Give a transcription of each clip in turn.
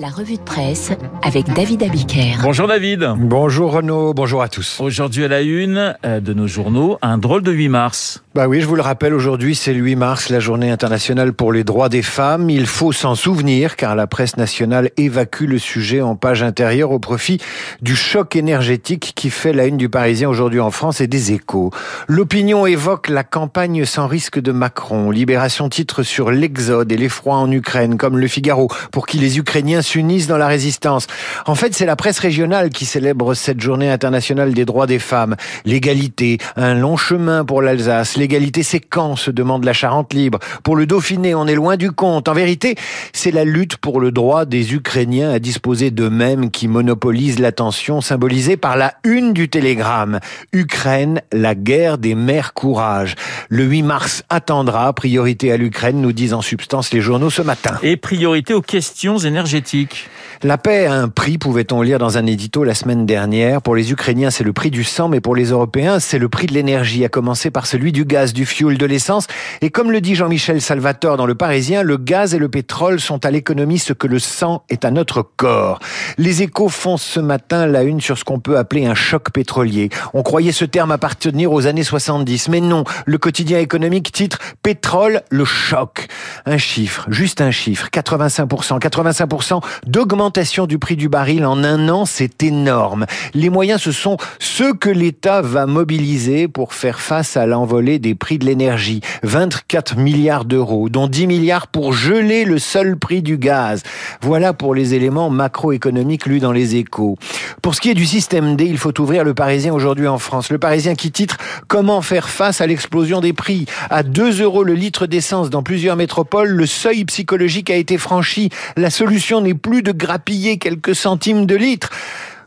La revue de presse avec David Abiker. Bonjour David. Bonjour Renaud, bonjour à tous. Aujourd'hui à la une euh, de nos journaux, un drôle de 8 mars. Bah oui, je vous le rappelle, aujourd'hui c'est le 8 mars, la journée internationale pour les droits des femmes. Il faut s'en souvenir car la presse nationale évacue le sujet en page intérieure au profit du choc énergétique qui fait la une du Parisien aujourd'hui en France et des échos. L'opinion évoque la campagne sans risque de Macron. Libération titre sur l'exode et l'effroi en Ukraine comme le Figaro pour qui les Ukrainiens s'unissent dans la résistance. En fait, c'est la presse régionale qui célèbre cette journée internationale des droits des femmes. L'égalité, un long chemin pour l'Alsace L'égalité, c'est quand se demande la Charente libre. Pour le Dauphiné, on est loin du compte. En vérité, c'est la lutte pour le droit des Ukrainiens à disposer d'eux-mêmes qui monopolise l'attention symbolisée par la une du télégramme. Ukraine, la guerre des mères courage. Le 8 mars attendra, priorité à l'Ukraine, nous disent en substance les journaux ce matin. Et priorité aux questions énergétiques. La paix a un prix, pouvait-on lire dans un édito la semaine dernière. Pour les Ukrainiens, c'est le prix du sang, mais pour les Européens, c'est le prix de l'énergie, à commencer par celui du gaz, du fioul, de l'essence. Et comme le dit Jean-Michel Salvatore dans Le Parisien, le gaz et le pétrole sont à l'économie ce que le sang est à notre corps. Les échos font ce matin la une sur ce qu'on peut appeler un choc pétrolier. On croyait ce terme appartenir aux années 70, mais non. Le quotidien économique titre Pétrole, le choc. Un chiffre, juste un chiffre, 85%. 85% d'augmentation du prix du baril en un an, c'est énorme. Les moyens, ce sont ceux que l'État va mobiliser pour faire face à l'envolée des prix de l'énergie. 24 milliards d'euros, dont 10 milliards pour geler le seul prix du gaz. Voilà pour les éléments macroéconomiques lus dans les échos. Pour ce qui est du système D, il faut ouvrir le Parisien aujourd'hui en France. Le Parisien qui titre Comment faire face à l'explosion des prix? À 2 euros le litre d'essence dans plusieurs métropoles, le seuil psychologique a été franchi. La solution n'est plus de grappiller quelques centimes de litre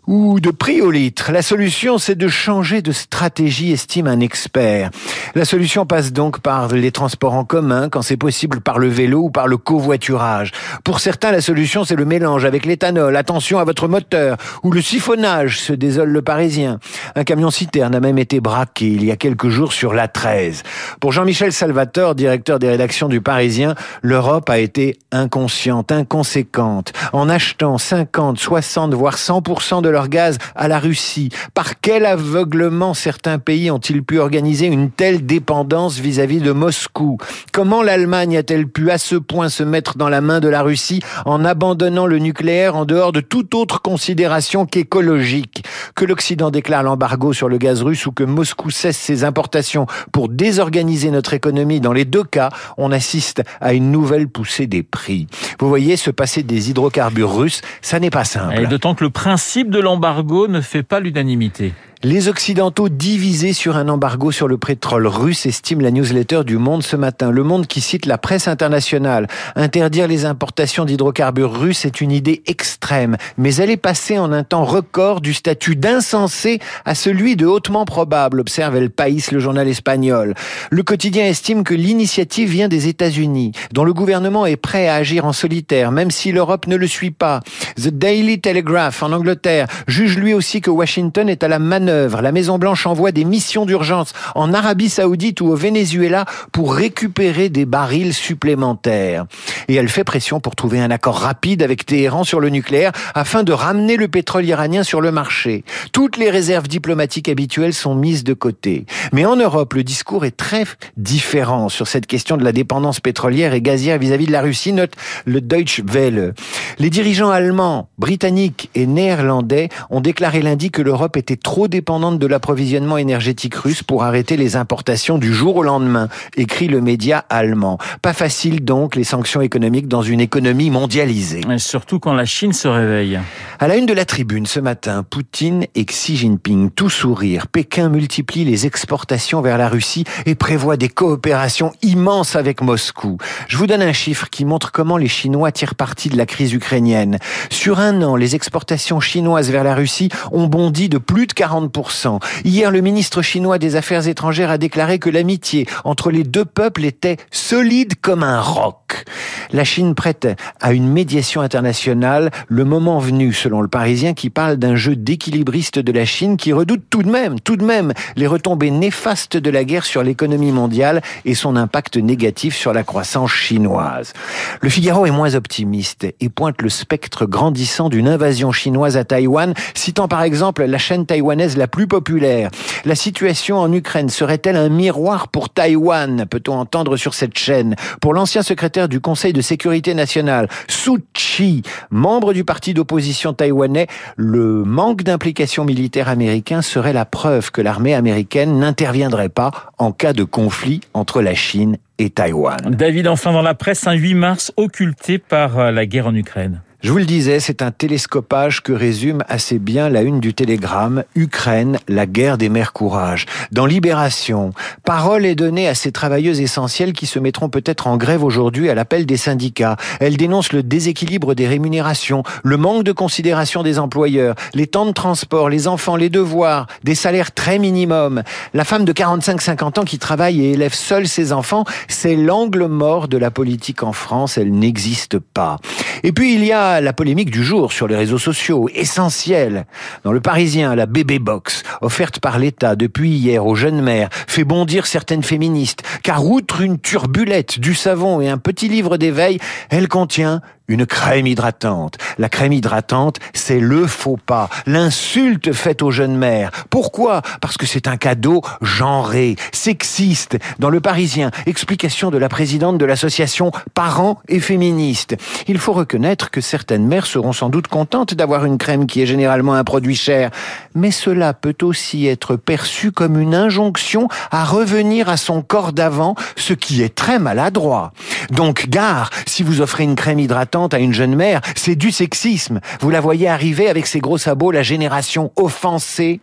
ou de prix au litre. La solution, c'est de changer de stratégie, estime un expert. La solution passe donc par les transports en commun, quand c'est possible par le vélo ou par le covoiturage. Pour certains, la solution, c'est le mélange avec l'éthanol. Attention à votre moteur. Ou le siphonnage, se désole le Parisien. Un camion citerne a même été braqué il y a quelques jours sur la 13. Pour Jean-Michel Salvatore, directeur des rédactions du Parisien, l'Europe a été inconsciente, inconséquente. En achetant 50, 60, voire 100% de leur gaz à la Russie. Par quel aveuglement certains pays ont-ils pu organiser une telle dépendance vis-à-vis de Moscou? Comment l'Allemagne a-t-elle pu à ce point se mettre dans la main de la Russie en abandonnant le nucléaire en dehors de toute autre considération qu'écologique? Que l'Occident déclare l'embargo sur le gaz russe ou que Moscou cesse ses importations pour désorganiser notre économie, dans les deux cas, on assiste à une nouvelle poussée des prix. Vous voyez, se passer des hydrocarbures russes, ça n'est pas simple. Et d'autant que le principe de l'embargo ne fait pas l'unanimité. Les Occidentaux divisés sur un embargo sur le pétrole russe, estime la newsletter du Monde ce matin. Le Monde qui cite la presse internationale. Interdire les importations d'hydrocarbures russes est une idée extrême, mais elle est passée en un temps record du statut d'insensé à celui de hautement probable, observe El País, le journal espagnol. Le quotidien estime que l'initiative vient des États-Unis, dont le gouvernement est prêt à agir en solitaire, même si l'Europe ne le suit pas. The Daily Telegraph en Angleterre juge lui aussi que Washington est à la manœuvre la Maison-Blanche envoie des missions d'urgence en Arabie Saoudite ou au Venezuela pour récupérer des barils supplémentaires. Et elle fait pression pour trouver un accord rapide avec Téhéran sur le nucléaire afin de ramener le pétrole iranien sur le marché. Toutes les réserves diplomatiques habituelles sont mises de côté. Mais en Europe, le discours est très différent sur cette question de la dépendance pétrolière et gazière vis-à-vis de la Russie, note le Deutsche Welle. Les dirigeants allemands, britanniques et néerlandais ont déclaré lundi que l'Europe était trop dépendante dépendante de l'approvisionnement énergétique russe pour arrêter les importations du jour au lendemain, écrit le média allemand. Pas facile donc les sanctions économiques dans une économie mondialisée. Et surtout quand la Chine se réveille. À la une de la tribune ce matin, Poutine et Xi Jinping, tout sourire. Pékin multiplie les exportations vers la Russie et prévoit des coopérations immenses avec Moscou. Je vous donne un chiffre qui montre comment les Chinois tirent parti de la crise ukrainienne. Sur un an, les exportations chinoises vers la Russie ont bondi de plus de 40 40%. Hier, le ministre chinois des Affaires étrangères a déclaré que l'amitié entre les deux peuples était solide comme un roc. La Chine prête à une médiation internationale le moment venu, selon le Parisien, qui parle d'un jeu d'équilibriste de la Chine qui redoute tout de même, tout de même, les retombées néfastes de la guerre sur l'économie mondiale et son impact négatif sur la croissance chinoise. Le Figaro est moins optimiste et pointe le spectre grandissant d'une invasion chinoise à Taïwan, citant par exemple la chaîne taïwanaise la plus populaire. La situation en Ukraine serait-elle un miroir pour Taïwan Peut-on entendre sur cette chaîne? Pour l'ancien secrétaire du Conseil de sécurité nationale, Su Chi, membre du parti d'opposition taïwanais, le manque d'implication militaire américain serait la preuve que l'armée américaine n'interviendrait pas en cas de conflit entre la Chine et Taïwan. David, enfin dans la presse, un 8 mars occulté par euh, la guerre en Ukraine. Je vous le disais, c'est un télescopage que résume assez bien la une du télégramme Ukraine, la guerre des mers courage. Dans Libération, parole est donnée à ces travailleuses essentielles qui se mettront peut-être en grève aujourd'hui à l'appel des syndicats. Elles dénoncent le déséquilibre des rémunérations, le manque de considération des employeurs, les temps de transport, les enfants, les devoirs, des salaires très minimums. La femme de 45-50 ans qui travaille et élève seule ses enfants, c'est l'angle mort de la politique en France. Elle n'existe pas. Et puis il y a la polémique du jour sur les réseaux sociaux, essentielle. Dans le Parisien, la bébé box, offerte par l'État depuis hier aux jeunes mères, fait bondir certaines féministes, car outre une turbulette, du savon et un petit livre d'éveil, elle contient une crème hydratante. La crème hydratante, c'est le faux pas, l'insulte faite aux jeunes mères. Pourquoi? Parce que c'est un cadeau genré, sexiste. Dans le Parisien, explication de la présidente de l'association Parents et Féministes. Il faut reconnaître que certaines mères seront sans doute contentes d'avoir une crème qui est généralement un produit cher, mais cela peut aussi être perçu comme une injonction à revenir à son corps d'avant, ce qui est très maladroit. Donc gare, si vous offrez une crème hydratante à une jeune mère, c'est du sexisme. Vous la voyez arriver avec ses gros sabots, la génération offensée,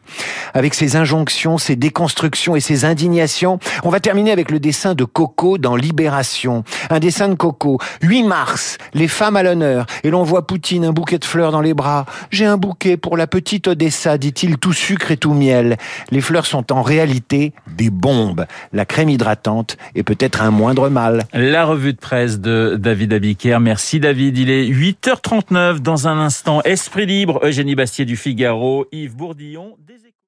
avec ses injonctions, ses déconstructions et ses indignations. On va terminer avec le dessin de Coco dans Libération. Un dessin de Coco. 8 mars, les femmes à l'honneur. Et l'on voit Poutine, un bouquet de fleurs dans les bras. J'ai un bouquet pour la petite Odessa, dit-il, tout sucre et tout miel. Les fleurs sont en réalité des bombes. La crème hydratante est peut-être un moindre mal. La de presse de David Abiker. Merci David. Il est 8h39 dans un instant. Esprit libre, Eugénie Bastier du Figaro, Yves Bourdillon.